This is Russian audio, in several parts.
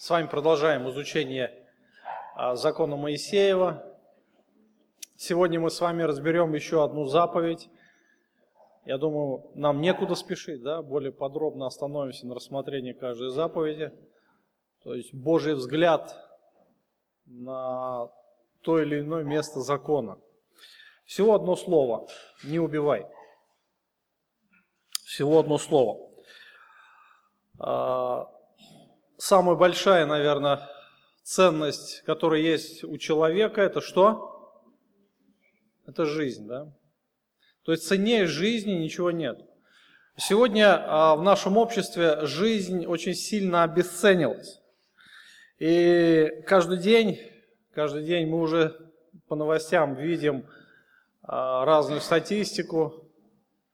С вами продолжаем изучение а, закона Моисеева. Сегодня мы с вами разберем еще одну заповедь. Я думаю, нам некуда спешить, да, более подробно остановимся на рассмотрении каждой заповеди. То есть Божий взгляд на то или иное место закона. Всего одно слово – не убивай. Всего одно слово. Самая большая, наверное, ценность, которая есть у человека, это что? Это жизнь, да? То есть ценнее жизни ничего нет. Сегодня а, в нашем обществе жизнь очень сильно обесценилась. И каждый день, каждый день мы уже по новостям видим а, разную статистику,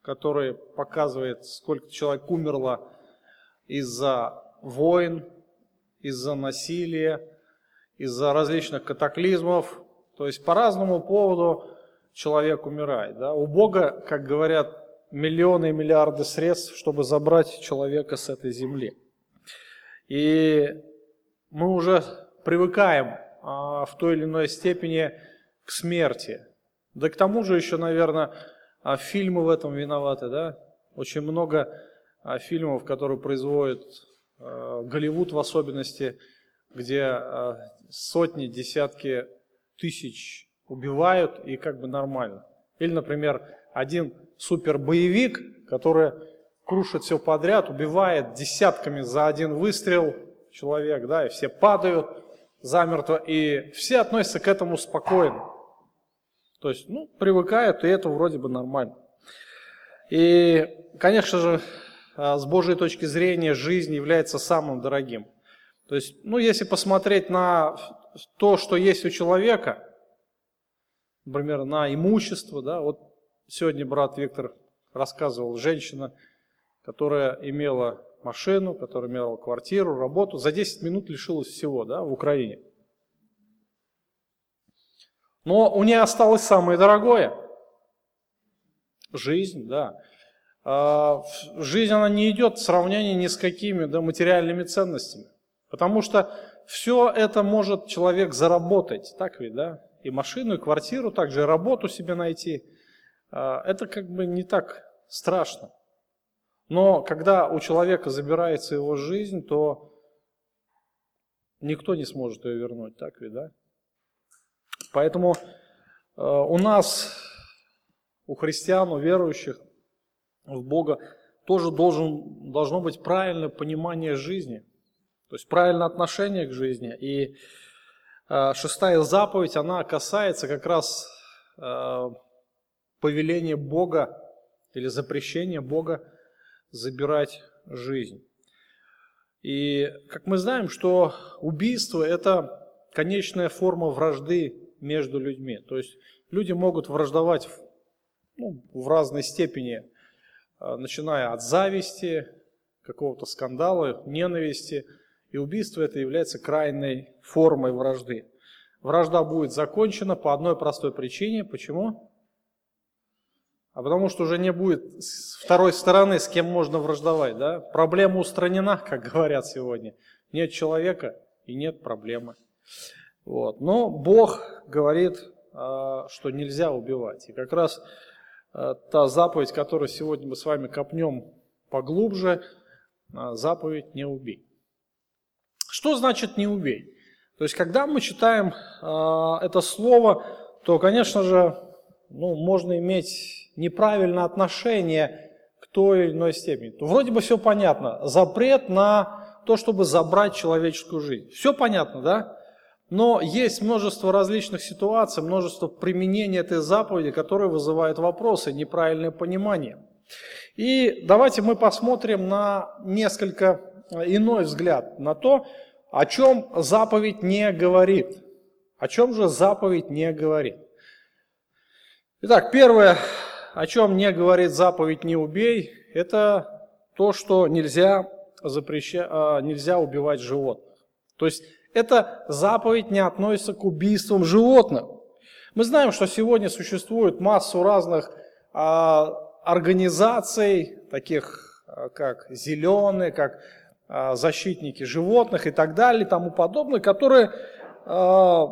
которая показывает, сколько человек умерло из-за войн, из-за насилия, из-за различных катаклизмов. То есть по разному поводу человек умирает. Да? У Бога, как говорят, миллионы и миллиарды средств, чтобы забрать человека с этой земли. И мы уже привыкаем а, в той или иной степени к смерти. Да к тому же еще, наверное, а, фильмы в этом виноваты. Да? Очень много а, фильмов, которые производят Голливуд в особенности, где э, сотни, десятки тысяч убивают и как бы нормально. Или, например, один супер-боевик, который крушит все подряд, убивает десятками за один выстрел человек, да, и все падают замертво, и все относятся к этому спокойно. То есть, ну, привыкают, и это вроде бы нормально. И, конечно же, с Божьей точки зрения жизнь является самым дорогим. То есть, ну, если посмотреть на то, что есть у человека, например, на имущество, да, вот сегодня брат Виктор рассказывал, женщина, которая имела машину, которая имела квартиру, работу, за 10 минут лишилась всего, да, в Украине. Но у нее осталось самое дорогое – жизнь, да. А, жизнь, она не идет в сравнении ни с какими да, материальными ценностями. Потому что все это может человек заработать, так ведь, да? И машину, и квартиру, также и работу себе найти. А, это как бы не так страшно. Но когда у человека забирается его жизнь, то никто не сможет ее вернуть, так ведь, да? Поэтому а, у нас, у христиан, у верующих, в Бога, тоже должен, должно быть правильное понимание жизни, то есть правильное отношение к жизни. И э, шестая заповедь, она касается как раз э, повеления Бога или запрещения Бога забирать жизнь. И как мы знаем, что убийство – это конечная форма вражды между людьми. То есть люди могут враждовать ну, в разной степени начиная от зависти, какого-то скандала, ненависти. И убийство это является крайней формой вражды. Вражда будет закончена по одной простой причине. Почему? А потому что уже не будет второй стороны, с кем можно враждовать. Да? Проблема устранена, как говорят сегодня. Нет человека и нет проблемы. Вот. Но Бог говорит, а, что нельзя убивать. И как раз Э, та заповедь, которую сегодня мы с вами копнем поглубже, э, заповедь «не убей». Что значит «не убей»? То есть, когда мы читаем э, это слово, то, конечно же, ну, можно иметь неправильное отношение к той или иной степени. То вроде бы все понятно. Запрет на то, чтобы забрать человеческую жизнь. Все понятно, да? Но есть множество различных ситуаций, множество применений этой заповеди, которые вызывают вопросы, неправильное понимание. И давайте мы посмотрим на несколько иной взгляд на то, о чем заповедь не говорит. О чем же заповедь не говорит? Итак, первое, о чем не говорит заповедь «не убей», это то, что нельзя, запреща... А, нельзя убивать животных. То есть эта заповедь не относится к убийствам животных. Мы знаем, что сегодня существует массу разных а, организаций, таких а, как зеленые, как а, защитники животных и так далее и тому подобное, которые а,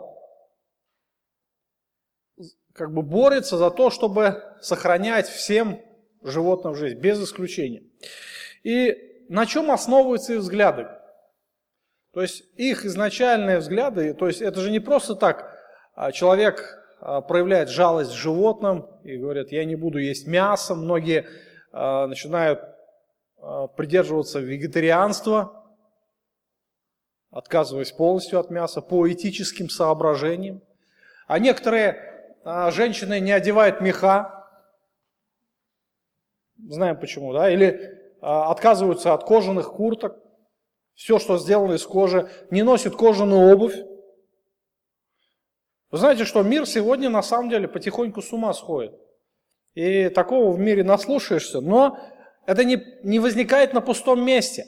как бы борются за то, чтобы сохранять всем животным жизнь, без исключения. И на чем основываются их взгляды? То есть их изначальные взгляды, то есть это же не просто так, а человек проявляет жалость животным и говорит, я не буду есть мясо. Многие начинают придерживаться вегетарианства, отказываясь полностью от мяса по этическим соображениям. А некоторые женщины не одевают меха, знаем почему, да, или отказываются от кожаных курток, все, что сделано из кожи, не носит кожаную обувь. Вы знаете, что мир сегодня на самом деле потихоньку с ума сходит. И такого в мире наслушаешься, но это не, не возникает на пустом месте.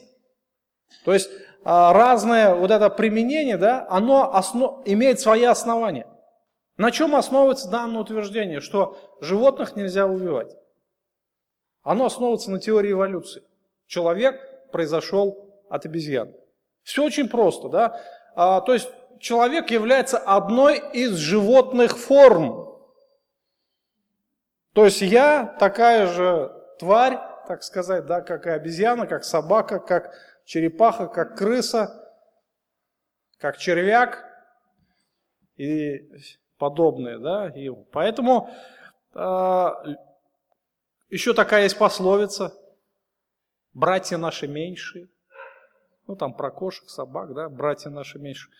То есть а, разное вот это применение, да, оно основ, имеет свои основания. На чем основывается данное утверждение, что животных нельзя убивать? Оно основывается на теории эволюции. Человек произошел от обезьян. Все очень просто, да? А, то есть человек является одной из животных форм. То есть я такая же тварь, так сказать, да, как и обезьяна, как собака, как черепаха, как крыса, как червяк и подобные, да, и поэтому э, еще такая есть пословица, братья наши меньшие, ну там про кошек, собак, да, братья наши меньшие.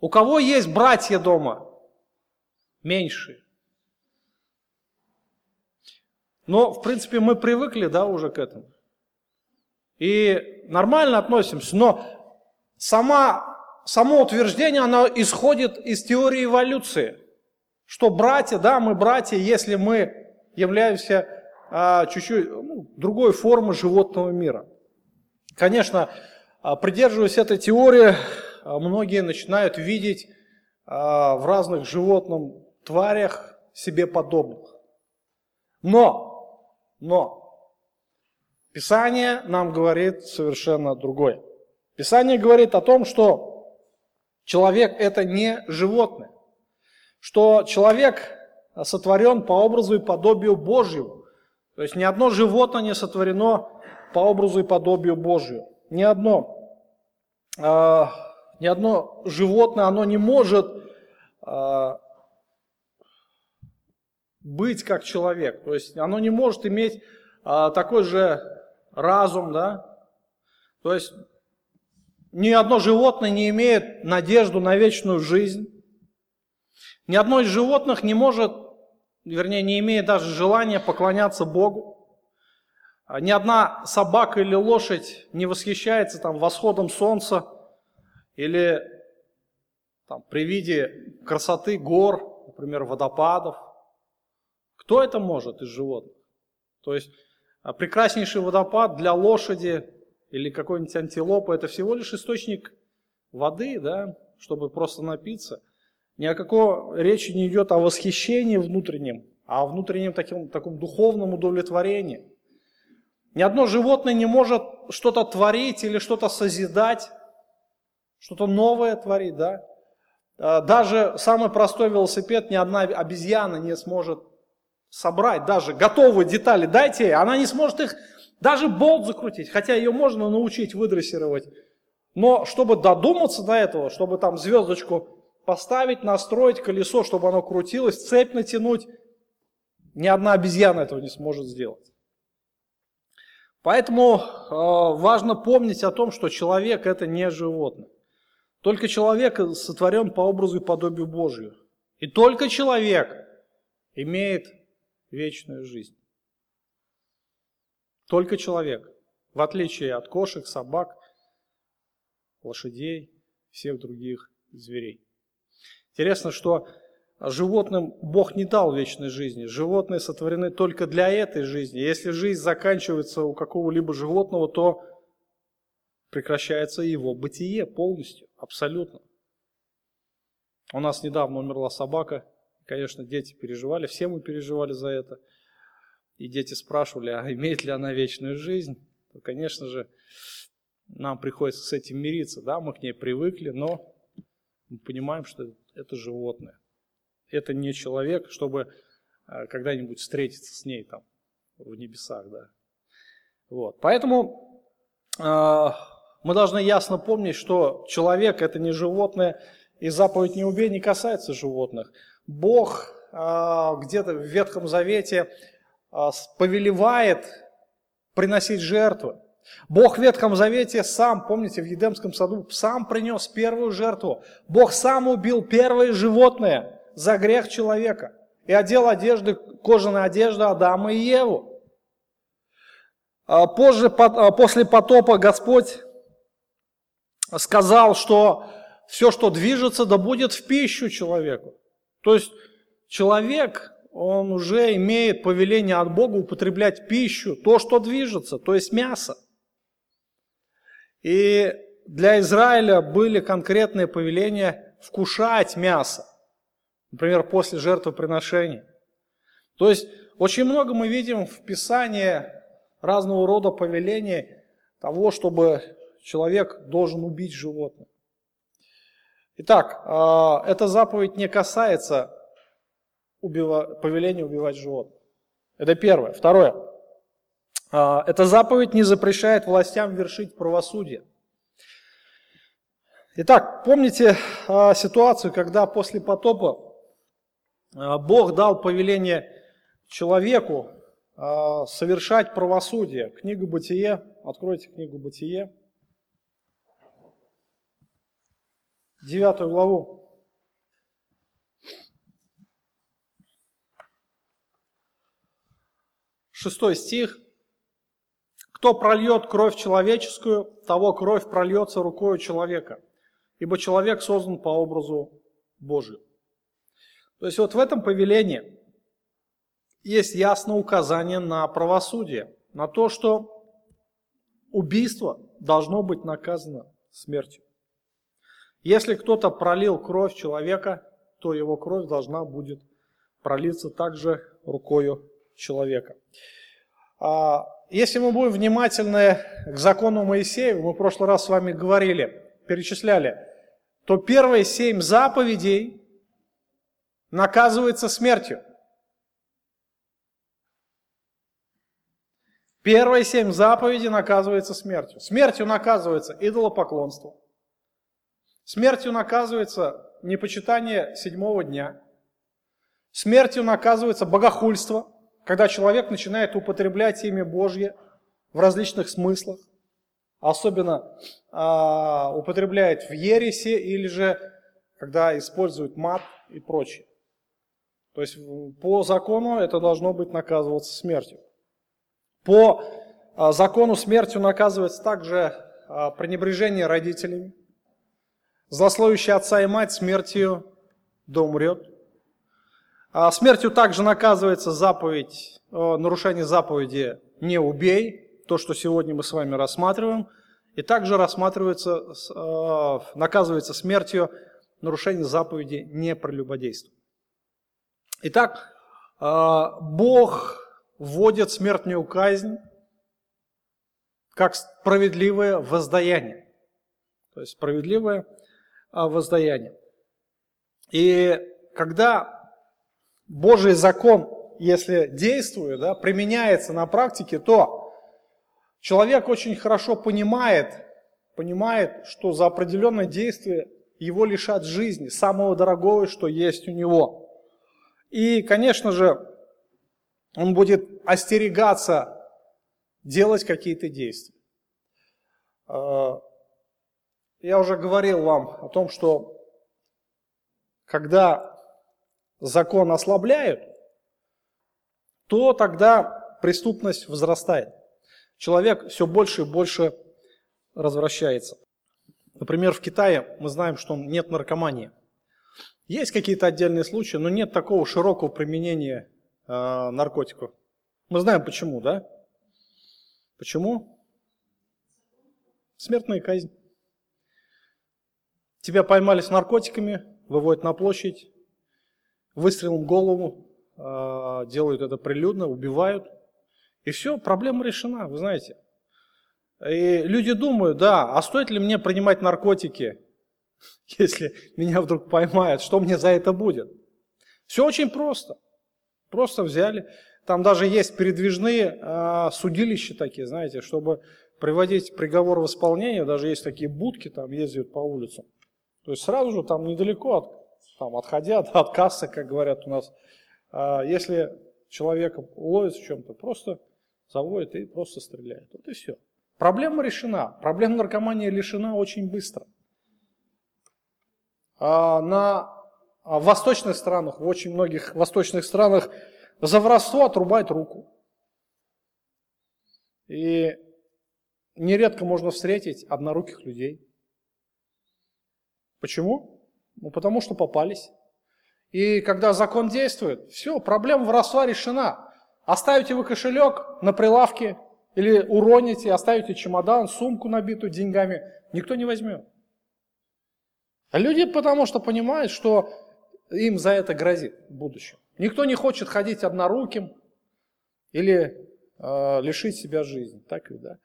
У кого есть братья дома? Меньшие. Но, в принципе, мы привыкли, да, уже к этому. И нормально относимся, но сама, само утверждение, оно исходит из теории эволюции. Что братья, да, мы братья, если мы являемся а, чуть-чуть ну, другой формы животного мира. Конечно, придерживаясь этой теории, а, многие начинают видеть а, в разных животных тварях себе подобных. Но но Писание нам говорит совершенно другое. Писание говорит о том, что человек это не животное, что человек сотворен по образу и подобию Божьему. То есть ни одно животное не сотворено по образу и подобию Божию. Ни одно, э, ни одно животное, оно не может э, быть как человек. То есть оно не может иметь а, такой же разум, да. То есть ни одно животное не имеет надежду на вечную жизнь. Ни одно из животных не может, вернее, не имеет даже желания поклоняться Богу. А ни одна собака или лошадь не восхищается там восходом солнца или там, при виде красоты гор, например, водопадов – кто это может из животных? То есть а, прекраснейший водопад для лошади или какой-нибудь антилопы – это всего лишь источник воды, да, чтобы просто напиться. Ни о какой речи не идет о восхищении внутреннем, а о внутреннем таком, таком духовном удовлетворении. Ни одно животное не может что-то творить или что-то созидать, что-то новое творить, да. А, даже самый простой велосипед ни одна обезьяна не сможет собрать даже готовые детали, дайте ей, она не сможет их, даже болт закрутить, хотя ее можно научить выдрессировать. Но чтобы додуматься до этого, чтобы там звездочку поставить, настроить колесо, чтобы оно крутилось, цепь натянуть, ни одна обезьяна этого не сможет сделать. Поэтому э, важно помнить о том, что человек это не животное. Только человек сотворен по образу и подобию Божию. И только человек имеет вечную жизнь. Только человек, в отличие от кошек, собак, лошадей, всех других зверей. Интересно, что животным Бог не дал вечной жизни. Животные сотворены только для этой жизни. Если жизнь заканчивается у какого-либо животного, то прекращается его бытие полностью, абсолютно. У нас недавно умерла собака, Конечно, дети переживали, все мы переживали за это. И дети спрашивали, а имеет ли она вечную жизнь? Конечно же, нам приходится с этим мириться, да, мы к ней привыкли, но мы понимаем, что это животное. Это не человек, чтобы э, когда-нибудь встретиться с ней там в небесах, да. Вот. Поэтому э, мы должны ясно помнить, что человек это не животное, и заповедь «не убей» не касается животных. Бог э, где-то в Ветхом Завете э, повелевает приносить жертвы. Бог в Ветхом Завете сам, помните, в Едемском саду, сам принес первую жертву. Бог сам убил первое животное за грех человека и одел одежды, кожаные одежды Адама и Еву. А позже, а после потопа Господь сказал, что все, что движется, да будет в пищу человеку. То есть человек, он уже имеет повеление от Бога употреблять пищу, то, что движется, то есть мясо. И для Израиля были конкретные повеления вкушать мясо, например, после жертвоприношения. То есть очень много мы видим в Писании разного рода повелений того, чтобы человек должен убить животное. Итак, а, эта заповедь не касается повеления убивать животных. Это первое. Второе. А, эта заповедь не запрещает властям вершить правосудие. Итак, помните а, ситуацию, когда после потопа Бог дал повеление человеку совершать правосудие. Книга Бытие, откройте книгу Бытие, девятую главу. Шестой стих. Кто прольет кровь человеческую, того кровь прольется рукою человека, ибо человек создан по образу Божию. То есть вот в этом повелении есть ясное указание на правосудие, на то, что убийство должно быть наказано смертью. Если кто-то пролил кровь человека, то его кровь должна будет пролиться также рукою человека. А, если мы будем внимательны к закону Моисея, мы в прошлый раз с вами говорили, перечисляли, то первые семь заповедей наказываются смертью. Первые семь заповедей наказываются смертью. Смертью наказывается идолопоклонство. Смертью наказывается непочитание седьмого дня. Смертью наказывается богохульство когда человек начинает употреблять имя Божье в различных смыслах, особенно а, употребляет в ересе или же когда использует мат и прочее. То есть по закону это должно быть наказываться смертью. По а, закону смертью наказывается также а, пренебрежение родителями. Злословящий отца и мать смертью да умрет. А смертью также наказывается заповедь, нарушение заповеди «не убей», то, что сегодня мы с вами рассматриваем, и также рассматривается, э, наказывается смертью нарушение заповеди «не прелюбодействуй». Итак, э, Бог вводит смертную казнь как справедливое воздаяние. То есть справедливое воздаяние. И когда Божий закон, если действует, да, применяется на практике, то человек очень хорошо понимает, понимает, что за определенное действие его лишат жизни, самого дорогого, что есть у него. И, конечно же, он будет остерегаться делать какие-то действия. А, я уже говорил вам о том, что когда закон ослабляют, то тогда преступность возрастает. Человек все больше и больше развращается. Например, в Китае мы знаем, что нет наркомании. Есть какие-то отдельные случаи, но нет такого широкого применения э, наркотиков. Мы знаем почему, да? Почему? Смертная казнь. Тебя поймали с наркотиками, выводят на площадь, выстрелом в голову, а, делают это прилюдно, убивают. И все, проблема решена, вы знаете. И люди думают, да, а стоит ли мне принимать наркотики, если меня вдруг поймают, что мне за это будет? Все очень просто. Просто взяли. Там даже есть передвижные э, судилища такие, знаете, чтобы приводить приговор в исполнение, даже есть такие будки, там ездят по улицам. То есть сразу же там недалеко, от, там, отходя от кассы, как говорят у нас, э, если человека ловят в чем-то, просто заводят и просто стреляют. Вот и все. Проблема решена. Проблема наркомании решена очень быстро. А на восточных странах, в очень многих восточных странах за воровство отрубают руку. И нередко можно встретить одноруких людей. Почему? Ну, потому что попались. И когда закон действует, все, проблема воровства решена. Оставите вы кошелек на прилавке или уроните, оставите чемодан, сумку набитую деньгами, никто не возьмет. А люди потому что понимают, что им за это грозит в будущем. Никто не хочет ходить одноруким или э, лишить себя жизни. Так ведь, да?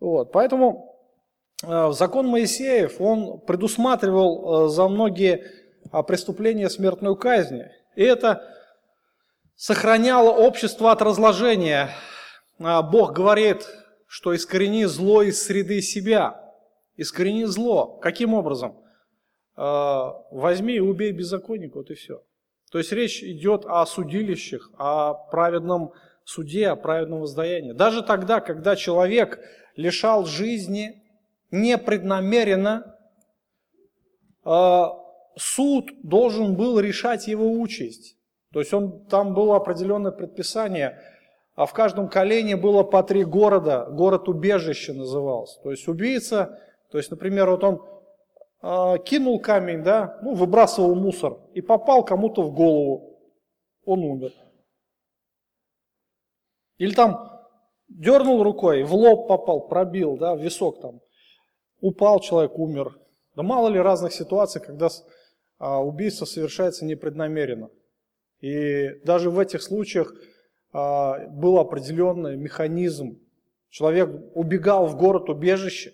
Вот. Поэтому э, закон Моисеев, он предусматривал э, за многие э, преступления смертную казнь. И это сохраняло общество от разложения. А Бог говорит, что искорени зло из среды себя. Искорени зло. Каким образом? А, возьми и убей беззаконника, вот и все. То есть речь идет о судилищах, о праведном суде, о праведном воздаянии. Даже тогда, когда человек лишал жизни непреднамеренно, а, суд должен был решать его участь. То есть он, там было определенное предписание, а в каждом колене было по три города, город-убежище назывался. То есть убийца, то есть, например, вот он кинул камень, да, ну, выбрасывал мусор и попал кому-то в голову, он умер. Или там дернул рукой, в лоб попал, пробил, да, в висок там, упал человек, умер. Да мало ли разных ситуаций, когда а, убийство совершается непреднамеренно. И даже в этих случаях а, был определенный механизм. Человек убегал в город убежище,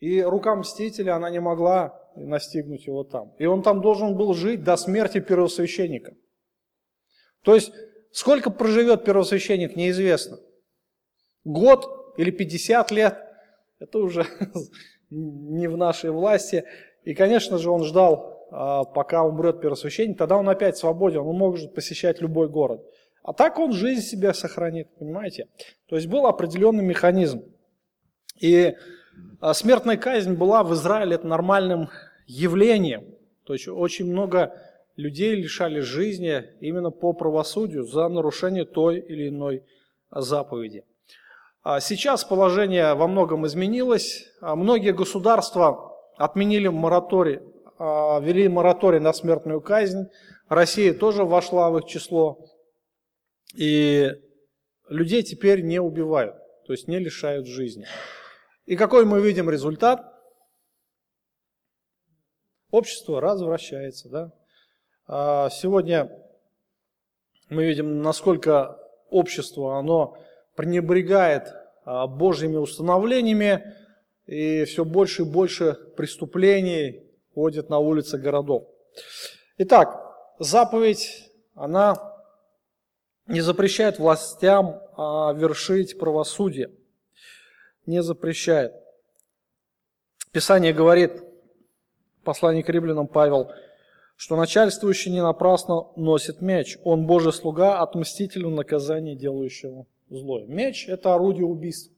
и рука мстителя, она не могла настигнуть его там. И он там должен был жить до смерти первосвященника. То есть, сколько проживет первосвященник, неизвестно. Год или 50 лет, это уже не в нашей власти. И, конечно же, он ждал а, пока умрет первосвященник, тогда он опять свободен, он может посещать любой город. А так он жизнь себе сохранит, понимаете? То есть был определенный механизм. И смертная казнь была в Израиле нормальным явлением. То есть очень много людей лишали жизни именно по правосудию за нарушение той или иной заповеди. А сейчас положение во многом изменилось. Многие государства отменили мораторий а, ввели мораторий на смертную казнь. Россия тоже вошла в их число. И людей теперь не убивают, то есть не лишают жизни. И какой мы видим результат? Общество развращается. Да? А, сегодня мы видим, насколько общество оно пренебрегает а, Божьими установлениями, и все больше и больше преступлений, ходят на улицы городов. Итак, заповедь, она не запрещает властям а, вершить правосудие. Не запрещает. Писание говорит, послание к римлянам Павел, что начальствующий не напрасно носит меч. Он Божий слуга, отмстителю наказания делающего злое. Меч – это орудие убийства.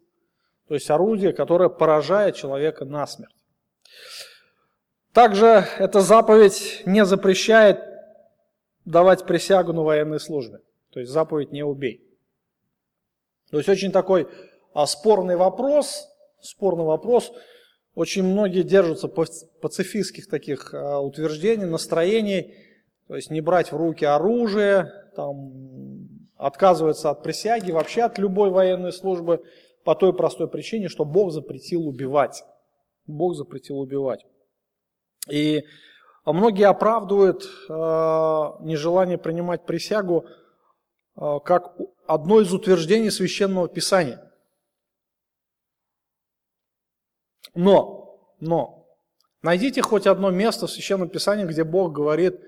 То есть орудие, которое поражает человека насмерть. Также эта заповедь не запрещает давать присягу на военной службе. То есть заповедь «не убей». То есть очень такой а, спорный вопрос, спорный вопрос. Очень многие держатся пацифистских таких а, утверждений, настроений, то есть не брать в руки оружие, там, отказываются от присяги, вообще от любой военной службы по той простой причине, что Бог запретил убивать. Бог запретил убивать. И многие оправдывают э, нежелание принимать присягу э, как одно из утверждений священного писания. Но, но, найдите хоть одно место в Священном Писании, где Бог говорит,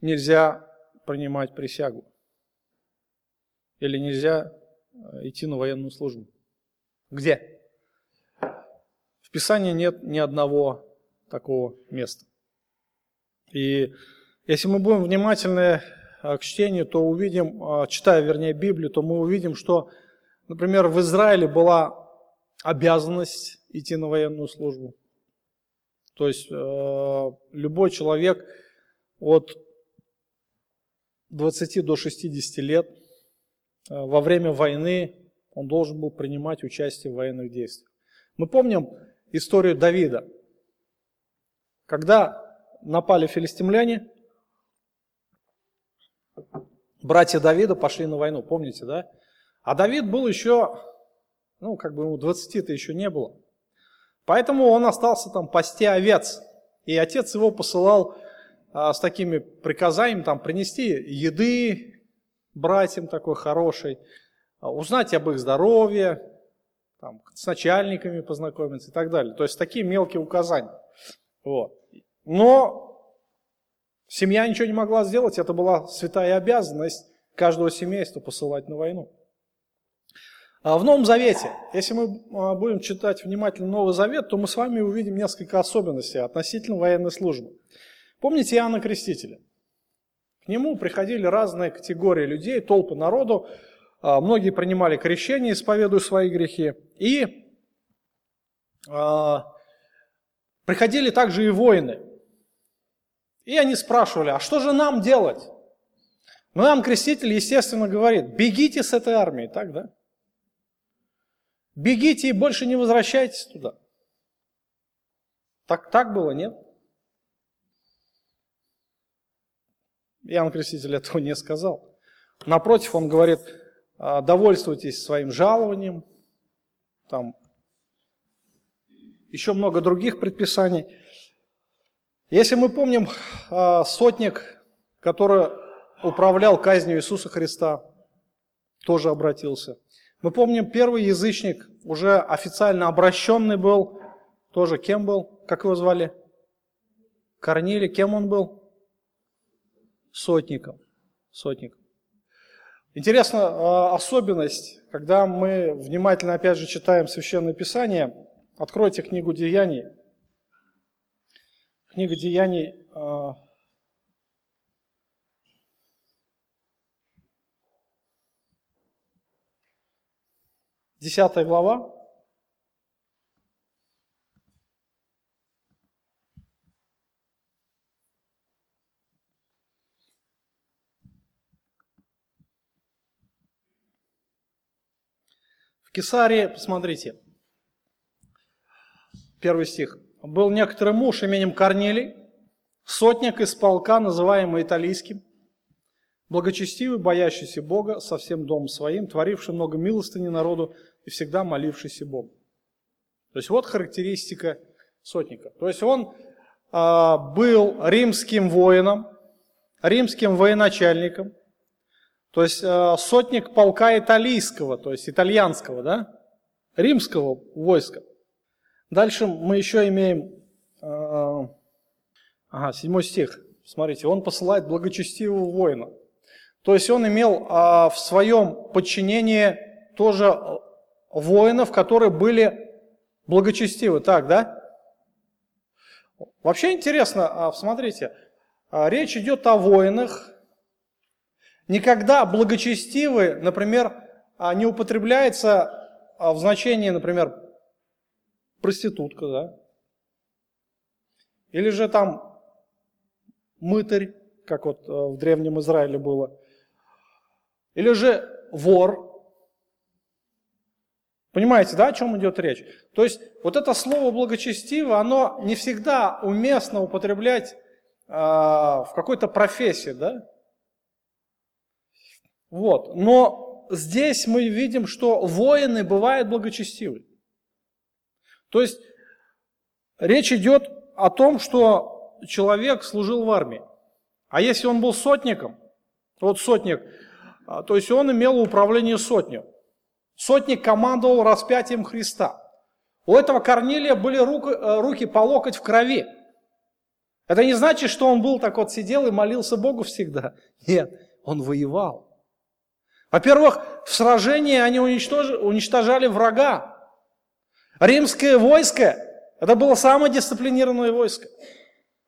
нельзя принимать присягу. Или нельзя э, идти на военную службу. Где? В Писании нет ни одного такого места. И если мы будем внимательны э, к чтению, то увидим, э, читая, вернее, Библию, то мы увидим, что, например, в Израиле была обязанность идти на военную службу. То есть э, любой человек от 20 до 60 лет во время войны он должен был принимать участие в военных действиях. Мы помним историю Давида. Когда напали филистимляне, братья Давида пошли на войну, помните, да? А Давид был еще, ну, как бы ему 20-то еще не было. Поэтому он остался там пасти овец. И отец его посылал а, с такими приказаниями там принести еды братьям такой хорошей, а, узнать об их здоровье, там, с начальниками познакомиться и так далее. То есть такие мелкие указания. Вот. Но семья ничего не могла сделать, это была святая обязанность каждого семейства посылать на войну. А в Новом Завете, если мы а, будем читать внимательно Новый Завет, то мы с вами увидим несколько особенностей относительно военной службы. Помните Иоанна Крестителя? К нему приходили разные категории людей, толпы народу, а, многие принимали крещение, исповедуя свои грехи. И приходили также и воины. И они спрашивали, а что же нам делать? Ну, нам креститель, естественно, говорит, бегите с этой армии, так, да? Бегите и больше не возвращайтесь туда. Так, так было, нет? Иоанн Креститель этого не сказал. Напротив, он говорит, а, довольствуйтесь своим жалованием, там еще много других предписаний. Если мы помним а, сотник, который управлял казнью Иисуса Христа, тоже обратился. Мы помним первый язычник, уже официально обращенный был, тоже кем был, как его звали? Корнили, кем он был? Сотником. Сотником. Интересна а, особенность, когда мы внимательно, опять же, читаем Священное Писание, откройте книгу Деяний. Книга Деяний, а, десятая глава, Кесарии, посмотрите, первый стих. «Был некоторый муж именем Корнелий, сотник из полка, называемый Италийским, благочестивый, боящийся Бога, со всем домом своим, творивший много милостыни народу и всегда молившийся Богу». То есть вот характеристика сотника. То есть он а, был римским воином, римским военачальником, то есть э, сотник полка италийского, то есть итальянского, да, римского войска. Дальше мы еще имеем, э, ага, седьмой стих, смотрите, он посылает благочестивого воина. То есть он имел э, в своем подчинении тоже воинов, которые были благочестивы. Так, да? Вообще интересно, смотрите, речь идет о воинах, Никогда благочестивый, например, а, не употребляется а, в значении, например, проститутка, да? Или же там мытарь, как вот а, в Древнем Израиле было. Или же вор. Понимаете, да, о чем идет речь? То есть вот это слово благочестиво, оно не всегда уместно употреблять э, в какой-то профессии, да? Вот. Но здесь мы видим, что воины бывают благочестивы. То есть речь идет о том, что человек служил в армии. А если он был сотником, вот сотник, то есть он имел управление сотню. Сотник командовал распятием Христа. У этого Корнилия были руки, э, руки по локоть в крови. Это не значит, что он был так вот сидел и молился Богу всегда. Нет, он воевал. Во-первых, в сражении они уничтожали врага. Римское войско, это было самое дисциплинированное войско.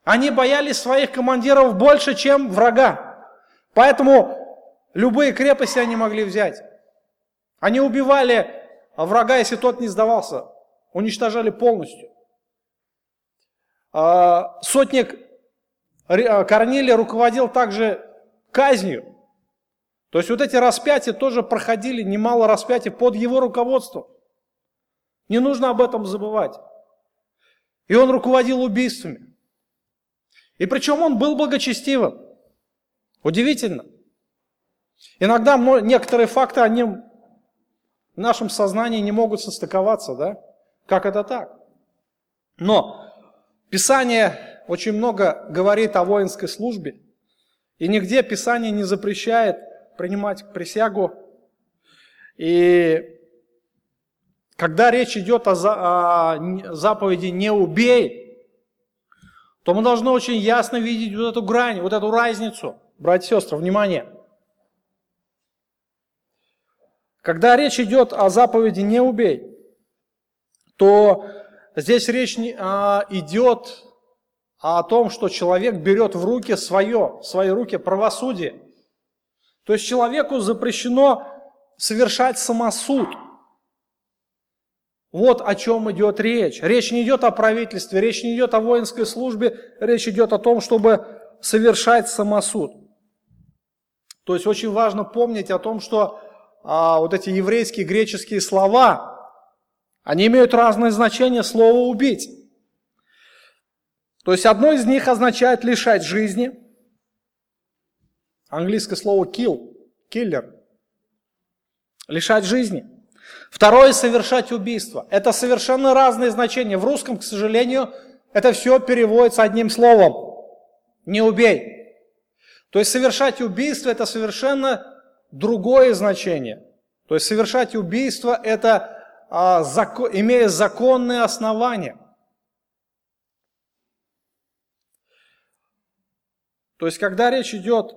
Они боялись своих командиров больше, чем врага. Поэтому любые крепости они могли взять. Они убивали врага, если тот не сдавался. Уничтожали полностью. А, сотник а, Корнилия руководил также казнью. То есть вот эти распятия тоже проходили, немало распятий под его руководством. Не нужно об этом забывать. И он руководил убийствами. И причем он был благочестивым. Удивительно. Иногда некоторые факты, они в нашем сознании не могут состыковаться, да? Как это так? Но Писание очень много говорит о воинской службе, и нигде Писание не запрещает принимать присягу. И когда речь идет о, заповеди «не убей», то мы должны очень ясно видеть вот эту грань, вот эту разницу. Братья и сестры, внимание! Когда речь идет о заповеди «не убей», то Здесь речь а, идет о том, что человек берет в руки свое, в свои руки правосудие. То есть человеку запрещено совершать самосуд. Вот о чем идет речь. Речь не идет о правительстве, речь не идет о воинской службе, речь идет о том, чтобы совершать самосуд. То есть очень важно помнить о том, что а, вот эти еврейские греческие слова, они имеют разное значение слова «убить». То есть одно из них означает лишать жизни. Английское слово kill, killer. Лишать жизни. Второе – совершать убийство. Это совершенно разные значения. В русском, к сожалению, это все переводится одним словом. Не убей. То есть совершать убийство – это совершенно другое значение. То есть совершать убийство – это а, имея законные основания. То есть, когда речь идет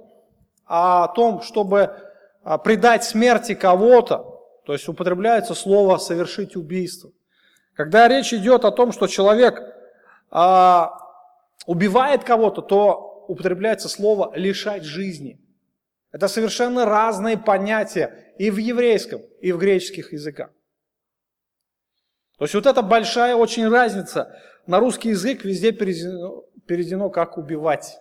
о том, чтобы а, предать смерти кого-то, то есть употребляется слово «совершить убийство». Когда речь идет о том, что человек а, убивает кого-то, то употребляется слово «лишать жизни». Это совершенно разные понятия и в еврейском, и в греческих языках. То есть вот эта большая очень разница. На русский язык везде переведено, переведено как убивать.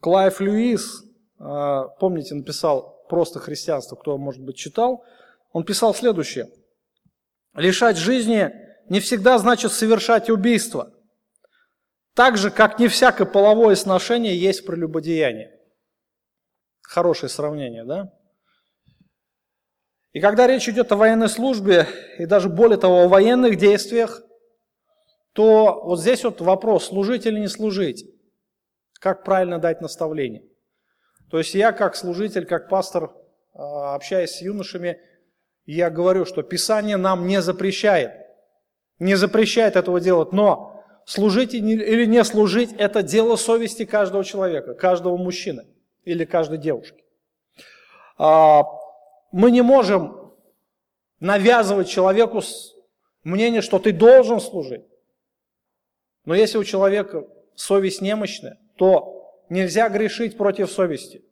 Клайв Льюис, а, помните, написал «Просто христианство», кто, может быть, читал. Он писал следующее. «Лишать жизни не всегда значит совершать убийство. Так же, как не всякое половое сношение есть прелюбодеяние». Хорошее сравнение, да? И когда речь идет о военной службе, и даже более того, о военных действиях, то вот здесь вот вопрос, служить или не служить. Как правильно дать наставление. То есть я как служитель, как пастор, а, общаясь с юношами, я говорю, что Писание нам не запрещает. Не запрещает этого делать, но служить или не служить – это дело совести каждого человека, каждого мужчины или каждой девушки. А, мы не можем навязывать человеку мнение, что ты должен служить. Но если у человека совесть немощная, то нельзя грешить против совести.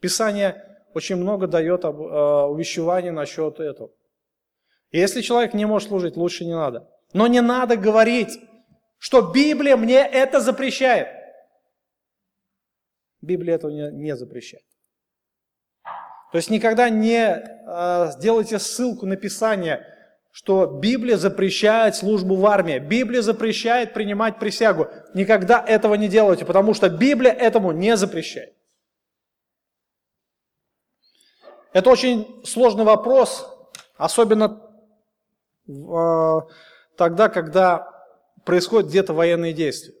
Писание очень много дает э, увещеваний насчет этого. Если человек не может служить, лучше не надо. Но не надо говорить, что Библия мне это запрещает. Библия этого не, не запрещает. То есть никогда не э, сделайте ссылку на Писание, что Библия запрещает службу в армии, Библия запрещает принимать присягу. Никогда этого не делайте, потому что Библия этому не запрещает. Это очень сложный вопрос, особенно э, тогда, когда происходят где-то военные действия.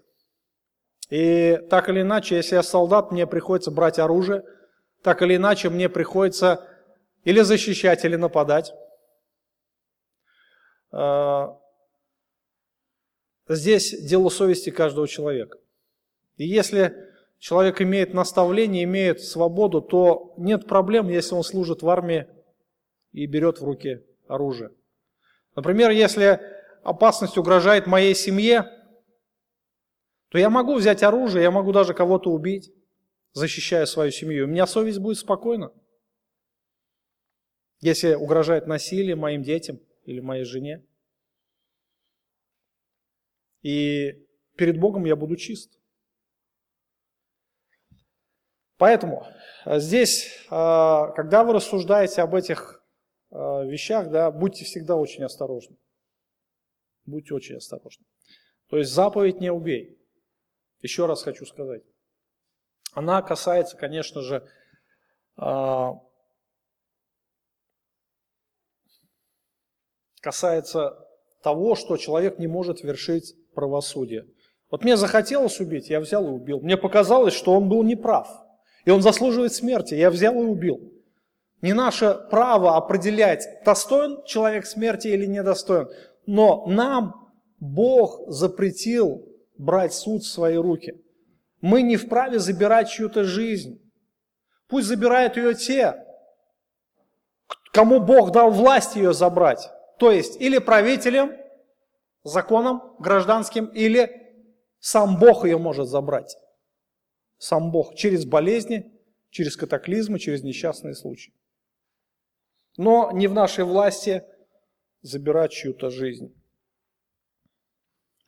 И так или иначе, если я солдат, мне приходится брать оружие – так или иначе мне приходится или защищать, или нападать. э, здесь дело совести каждого человека. И если человек имеет наставление, имеет свободу, то нет проблем, если он служит в армии и берет в руки оружие. Например, если опасность угрожает моей семье, то я могу взять оружие, я могу даже кого-то убить, защищая свою семью. У меня совесть будет спокойна. Если угрожает насилие моим детям или моей жене. И перед Богом я буду чист. Поэтому э, здесь, э, когда вы рассуждаете об этих э, вещах, да, будьте всегда очень осторожны. Будьте очень осторожны. То есть заповедь не убей. Еще раз хочу сказать. Она касается, конечно же, касается того, что человек не может вершить правосудие. Вот мне захотелось убить, я взял и убил. Мне показалось, что он был неправ. И он заслуживает смерти. Я взял и убил. Не наше право определять, достоин человек смерти или недостоин. Но нам Бог запретил брать суд в свои руки. Мы не вправе забирать чью-то жизнь. Пусть забирают ее те, кому Бог дал власть ее забрать. То есть или правителям, законом гражданским, или сам Бог ее может забрать сам Бог через болезни, через катаклизмы, через несчастные случаи. Но не в нашей власти забирать чью-то жизнь.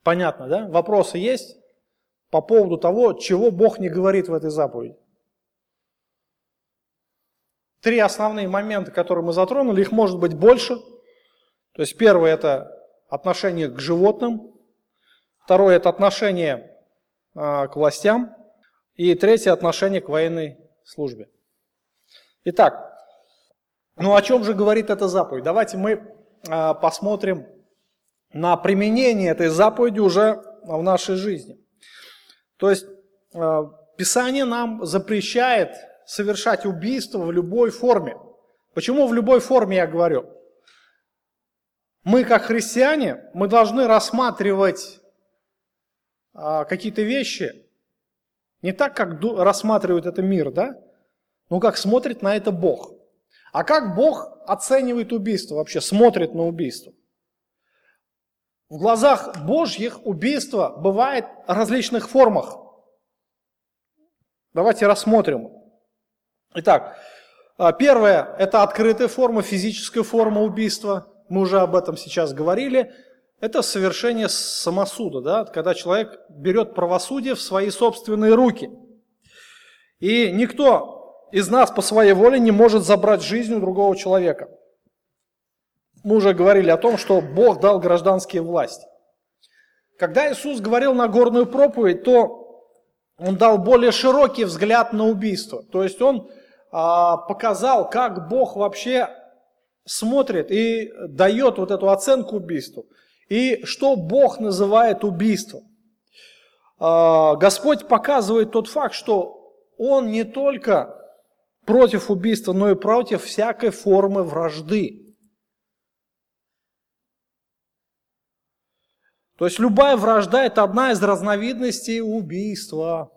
Понятно, да? Вопросы есть по поводу того, чего Бог не говорит в этой заповеди? Три основные момента, которые мы затронули, их может быть больше. То есть первое – это отношение к животным. Второе – это отношение а, к властям. И третье – отношение к военной службе. Итак, ну о чем же говорит эта заповедь? Давайте мы посмотрим на применение этой заповеди уже в нашей жизни. То есть а, Писание нам запрещает совершать убийство в любой форме. Почему в любой форме я говорю? Мы, как христиане, мы должны рассматривать а, какие-то вещи не так, как рассматривает это мир, да? Но как смотрит на это Бог. А как Бог оценивает убийство вообще, смотрит на убийство? В глазах Божьих убийство бывает в различных формах. Давайте рассмотрим. Итак, а, первое – это открытая форма, физическая форма убийства. Мы уже об этом сейчас говорили. Это совершение самосуда, да, когда человек берет правосудие в свои собственные руки. И никто из нас по своей воле не может забрать жизнь у другого человека. Мы уже говорили о том, что Бог дал гражданские власти. Когда Иисус говорил на горную проповедь, то Он дал более широкий взгляд на убийство. То есть Он а, показал, как Бог вообще смотрит и дает вот эту оценку убийству. И что Бог называет убийством? А, Господь показывает тот факт, что Он не только против убийства, но и против всякой формы вражды. То есть любая вражда – это одна из разновидностей убийства.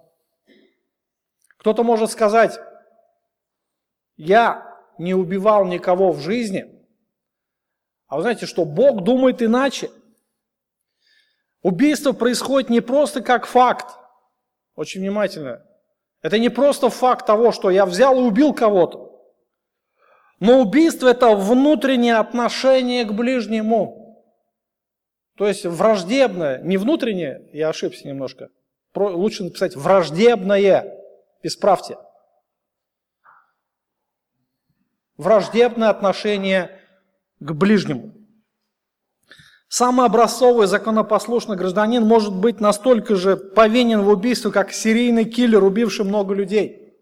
Кто-то может сказать, я не убивал никого в жизни, а вы знаете, что Бог думает иначе – Убийство происходит не просто как факт. Очень внимательно. Это не просто факт того, что я взял и убил кого-то. Но убийство – это внутреннее отношение к ближнему. То есть враждебное, не внутреннее, я ошибся немножко. Лучше написать враждебное. Исправьте. Враждебное отношение к ближнему. Самый образцовый законопослушный гражданин может быть настолько же повинен в убийстве, как серийный киллер, убивший много людей.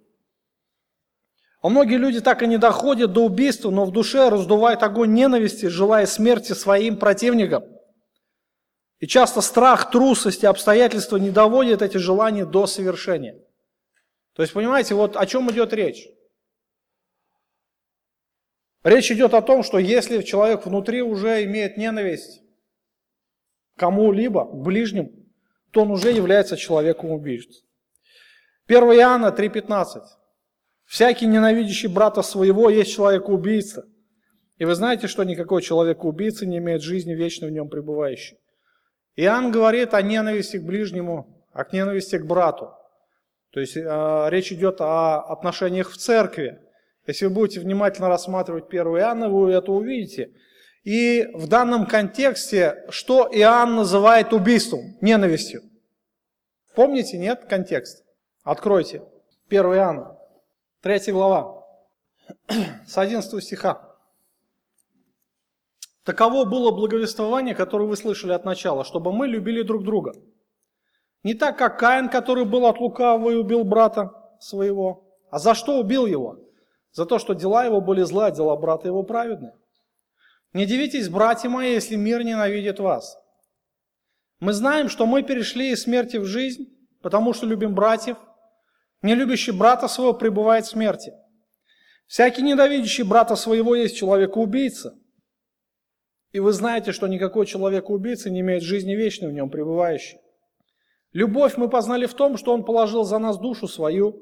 А многие люди так и не доходят до убийства, но в душе раздувают огонь ненависти, желая смерти своим противникам. И часто страх, трусость и обстоятельства не доводят эти желания до совершения. То есть, понимаете, вот о чем идет речь. Речь идет о том, что если человек внутри уже имеет ненависть кому-либо, к ближним, то он уже является человеком убийцей. 1 Иоанна 3,15. Всякий ненавидящий брата своего есть человек-убийца. И вы знаете, что никакой человек-убийца не имеет жизни вечной в нем пребывающей. Иоанн говорит о ненависти к ближнему, о ненависти к брату. То есть э, речь идет о отношениях в церкви. Если вы будете внимательно рассматривать 1 Иоанна, вы это увидите. И в данном контексте, что Иоанн называет убийством, ненавистью? Помните, нет, контекст? Откройте. 1 Иоанна, 3 глава, с 11 стиха. Таково было благовествование, которое вы слышали от начала, чтобы мы любили друг друга. Не так, как Каин, который был от лукавого и убил брата своего. А за что убил его? За то, что дела его были злы, а дела брата его праведны. Не дивитесь, братья мои, если мир ненавидит вас. Мы знаем, что мы перешли из смерти в жизнь, потому что любим братьев. Не любящий брата своего пребывает в смерти. Всякий ненавидящий брата своего есть человека-убийца. И вы знаете, что никакой человек-убийца не имеет жизни вечной в нем пребывающей. Любовь мы познали в том, что Он положил за нас душу свою,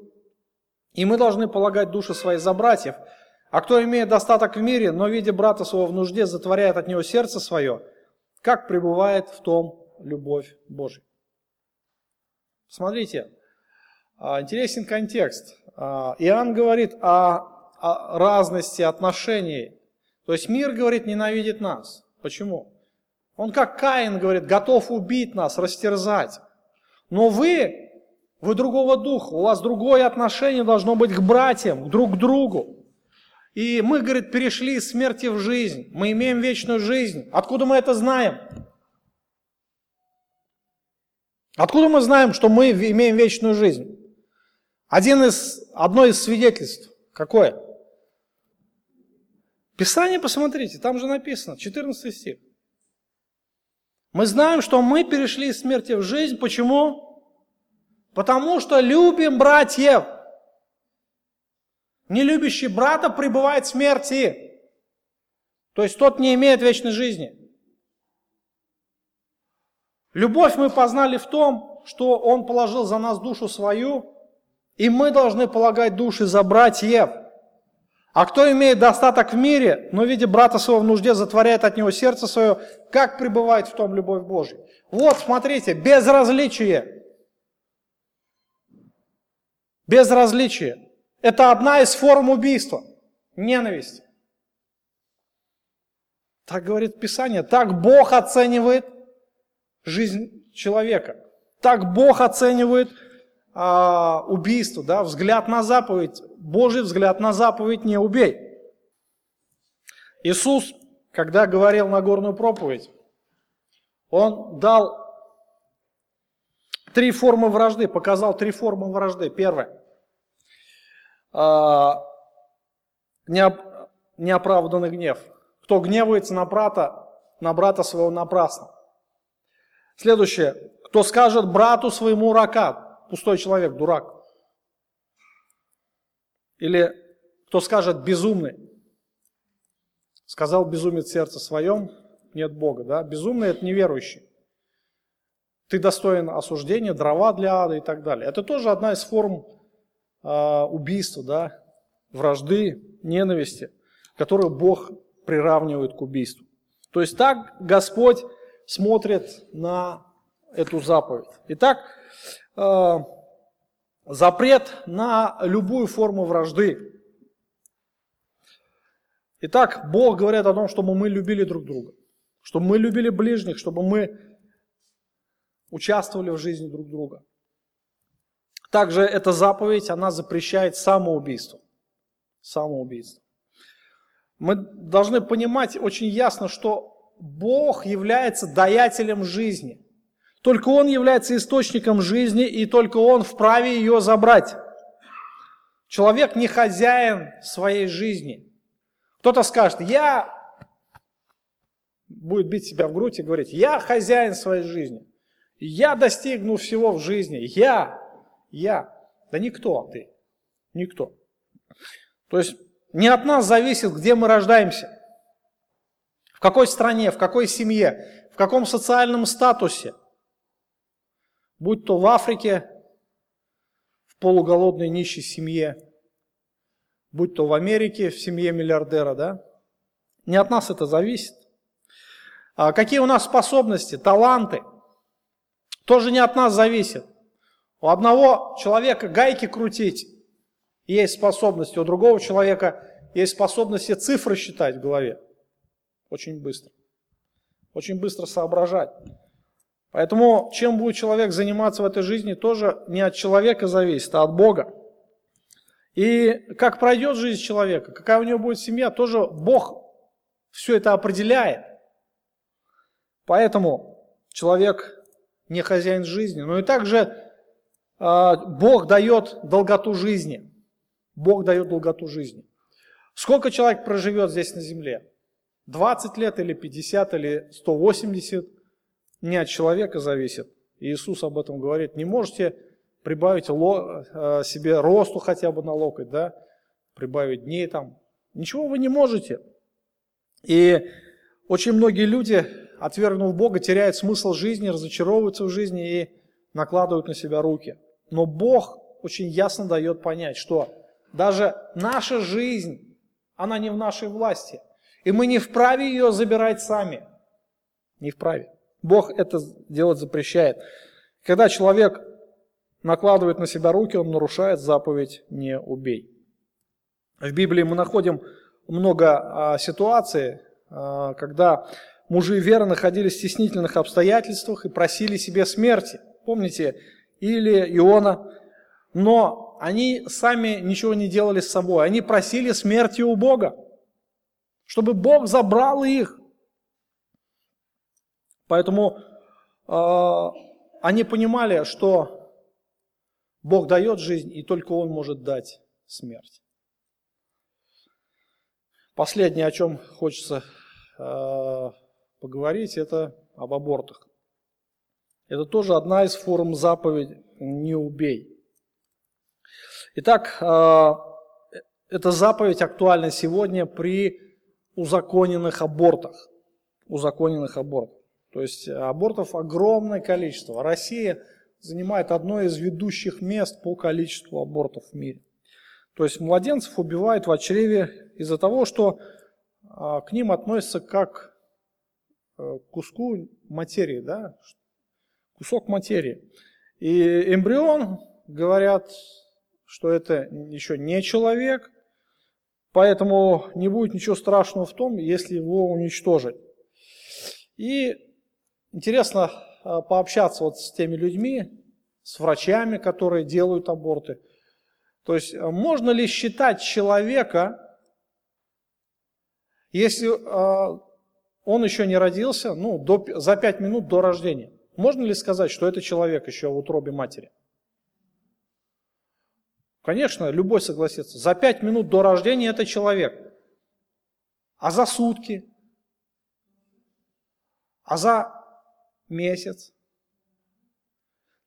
и мы должны полагать души свои за братьев. А кто имеет достаток в мире, но видя брата своего в нужде, затворяет от него сердце свое, как пребывает в том любовь Божия. Смотрите, а, интересен контекст. А, Иоанн говорит о, о разности отношений. То есть мир, говорит, ненавидит нас. Почему? Он как Каин, говорит, готов убить нас, растерзать. Но вы, вы другого духа, у вас другое отношение должно быть к братьям, друг к другу. И мы, говорит, перешли из смерти в жизнь, мы имеем вечную жизнь. Откуда мы это знаем? Откуда мы знаем, что мы имеем вечную жизнь? Один из, одно из свидетельств. Какое? Писание посмотрите, там же написано, 14 стих. Мы знаем, что мы перешли из смерти в жизнь. Почему? Потому что любим братьев. Не любящий брата пребывает в смерти. То есть тот не имеет вечной жизни. Любовь мы познали в том, что Он положил за нас душу свою, и мы должны полагать души за братьев. А кто имеет достаток в мире, но видя брата своего в нужде, затворяет от него сердце свое, как пребывает в том любовь Божья? Вот, смотрите, безразличие. Безразличие. Это одна из форм убийства. Ненависть. Так говорит Писание. Так Бог оценивает жизнь человека. Так Бог оценивает а, убийство, да, взгляд на заповедь, Божий взгляд на заповедь «не убей». Иисус, когда говорил на горную проповедь, Он дал три формы вражды, показал три формы вражды. Первое а, – неоправданный гнев. Кто гневается на брата, на брата своего напрасно. Следующее. Кто скажет брату своему рака, пустой человек, дурак. Или кто скажет безумный. Сказал безумец сердце своем, нет Бога. Да? Безумный – это неверующий. Ты достоин осуждения, дрова для ада и так далее. Это тоже одна из форм э, убийства, да? вражды, ненависти, которую Бог приравнивает к убийству. То есть так Господь смотрит на эту заповедь. Итак, Э, запрет на любую форму вражды. Итак, Бог говорит о том, чтобы мы любили друг друга, чтобы мы любили ближних, чтобы мы участвовали в жизни друг друга. Также эта заповедь, она запрещает самоубийство. Самоубийство. Мы должны понимать очень ясно, что Бог является даятелем жизни – только Он является источником жизни, и только Он вправе ее забрать. Человек не хозяин своей жизни. Кто-то скажет, я будет бить себя в грудь и говорить, я хозяин своей жизни. Я достигну всего в жизни. Я, я. Да никто ты. Никто. То есть не от нас зависит, где мы рождаемся, в какой стране, в какой семье, в каком социальном статусе. Будь то в Африке, в полуголодной нищей семье, будь то в Америке, в семье миллиардера, да? Не от нас это зависит. А какие у нас способности, таланты, тоже не от нас зависит. У одного человека гайки крутить есть способность, у другого человека есть способность все цифры считать в голове. Очень быстро. Очень быстро соображать. Поэтому чем будет человек заниматься в этой жизни, тоже не от человека зависит, а от Бога. И как пройдет жизнь человека, какая у него будет семья, тоже Бог все это определяет. Поэтому человек не хозяин жизни. Но и также Бог дает долготу жизни. Бог дает долготу жизни. Сколько человек проживет здесь на земле? 20 лет или 50 или 180? Не от человека зависит. Иисус об этом говорит. Не можете прибавить а, себе росту хотя бы на локоть, да? прибавить дней там. Ничего вы не можете. И очень многие люди, отвергнув Бога, теряют смысл жизни, разочаровываются в жизни и накладывают на себя руки. Но Бог очень ясно дает понять, что даже наша жизнь, она не в нашей власти. И мы не вправе ее забирать сами. Не вправе. Бог это делать запрещает. Когда человек накладывает на себя руки, он нарушает заповедь «не убей». В Библии мы находим много а, ситуаций, а, когда мужи веры находились в стеснительных обстоятельствах и просили себе смерти. Помните, или Иона, но они сами ничего не делали с собой. Они просили смерти у Бога, чтобы Бог забрал их. Поэтому э, они понимали, что Бог дает жизнь, и только Он может дать смерть. Последнее, о чем хочется э, поговорить, это об абортах. Это тоже одна из форм заповеди «не убей». Итак, э, эта заповедь актуальна сегодня при узаконенных абортах. Узаконенных абортах. То есть абортов огромное количество. Россия занимает одно из ведущих мест по количеству абортов в мире. То есть младенцев убивают в чреве из-за того, что а, к ним относятся как э, к куску материи, да, кусок материи. И эмбрион, говорят, что это еще не человек, поэтому не будет ничего страшного в том, если его уничтожить. И интересно а, пообщаться вот с теми людьми, с врачами, которые делают аборты. То есть а, можно ли считать человека, если э, он еще не родился, ну, до, за пять минут до рождения, можно ли сказать, что это человек еще в утробе матери? Конечно, любой согласится. За пять минут до рождения это человек. А за сутки? А за месяц?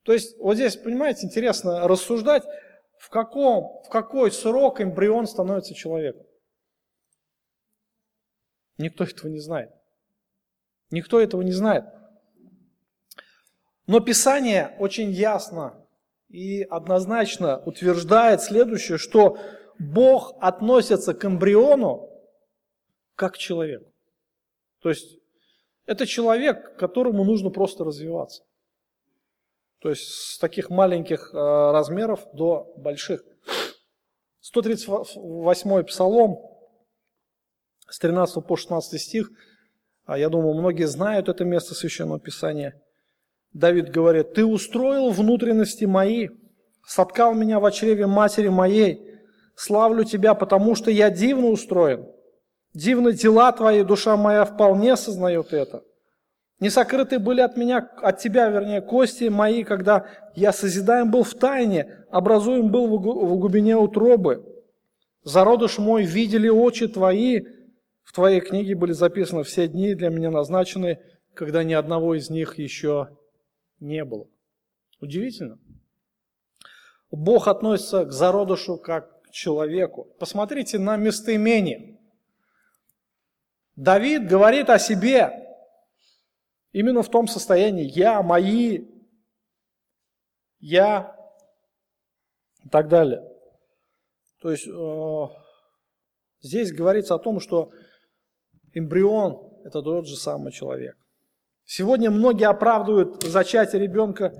То есть вот здесь, понимаете, интересно рассуждать, в, каком, в какой срок эмбрион становится человеком. Никто этого не знает. Никто этого не знает. Но Писание очень ясно и однозначно утверждает следующее, что Бог относится к эмбриону как к человеку. То есть это человек, которому нужно просто развиваться. То есть с таких маленьких э, размеров до больших. 138 псалом, с 13 по 16 стих, а я думаю, многие знают это место Священного Писания. Давид говорит, «Ты устроил внутренности мои, соткал меня в чреве матери моей, славлю Тебя, потому что я дивно устроен. Дивны дела Твои, душа моя вполне сознает это. Не сокрыты были от меня, от Тебя, вернее, кости мои, когда я созидаем был в тайне, образуем был в глубине утробы. Зародыш мой видели очи Твои, в Твоей книге были записаны все дни для меня назначены, когда ни одного из них еще не было. Удивительно. Бог относится к зародышу как к человеку. Посмотрите на местоимение. Давид говорит о себе именно в том состоянии «я», «мои», «я» и так далее. То есть э, здесь говорится о том, что эмбрион – это тот же самый человек. Сегодня многие оправдывают зачатие ребенка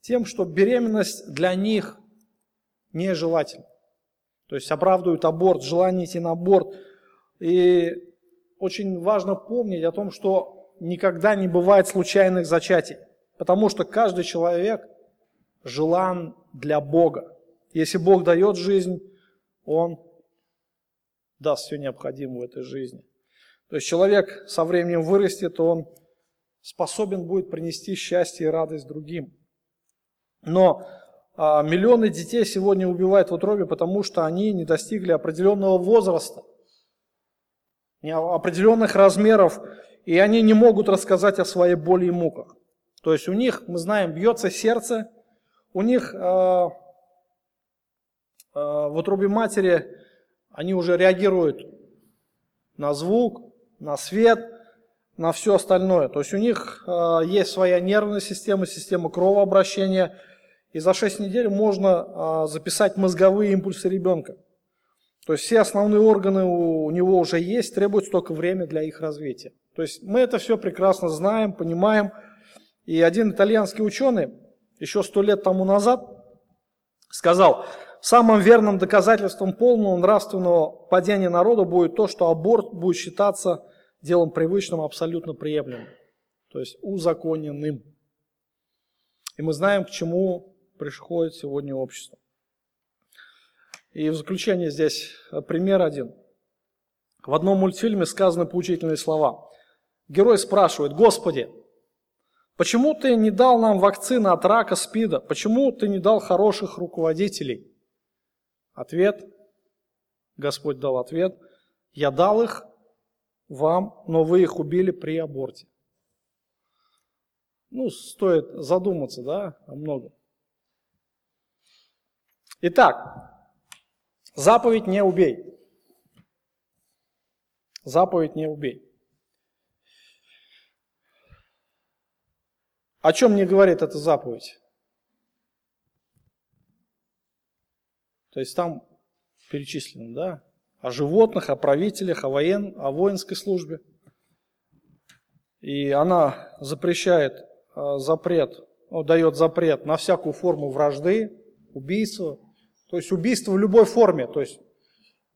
тем, что беременность для них нежелательна. То есть оправдывают аборт, желание идти на аборт. И очень важно помнить о том, что никогда не бывает случайных зачатий. Потому что каждый человек желан для Бога. Если Бог дает жизнь, Он даст все необходимое в этой жизни. То есть человек со временем вырастет, он способен будет принести счастье и радость другим. Но а, миллионы детей сегодня убивают в утробе, потому что они не достигли определенного возраста, определенных размеров, и они не могут рассказать о своей боли и муках. То есть у них, мы знаем, бьется сердце, у них э, э, в утробе матери они уже реагируют на звук, на свет, на все остальное. То есть у них э, есть своя нервная система, система кровообращения, и за 6 недель можно э, записать мозговые импульсы ребенка. То есть все основные органы у, у него уже есть, требуется только время для их развития. То есть мы это все прекрасно знаем, понимаем. И один итальянский ученый еще сто лет тому назад сказал, самым верным доказательством полного нравственного падения народа будет то, что аборт будет считаться делом привычным, абсолютно приемлемым, то есть узаконенным. И мы знаем, к чему приходит сегодня общество. И в заключение здесь пример один. В одном мультфильме сказаны поучительные слова. Герой спрашивает, Господи, почему ты не дал нам вакцины от рака, спида? Почему ты не дал хороших руководителей? Ответ, Господь дал ответ, я дал их вам, но вы их убили при аборте. Ну, стоит задуматься, да, о многом. Итак, заповедь не убей. Заповедь не убей. О чем мне говорит эта заповедь? То есть там перечислено, да, о животных, о правителях, о, воен, о воинской службе. И она запрещает э, запрет, ну, дает запрет на всякую форму вражды, убийства. То есть убийство в любой форме. То есть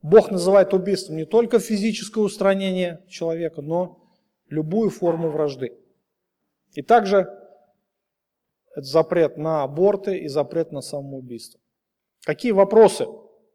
Бог называет убийством не только физическое устранение человека, но любую форму вражды. И также это запрет на аборты и запрет на самоубийство. Какие вопросы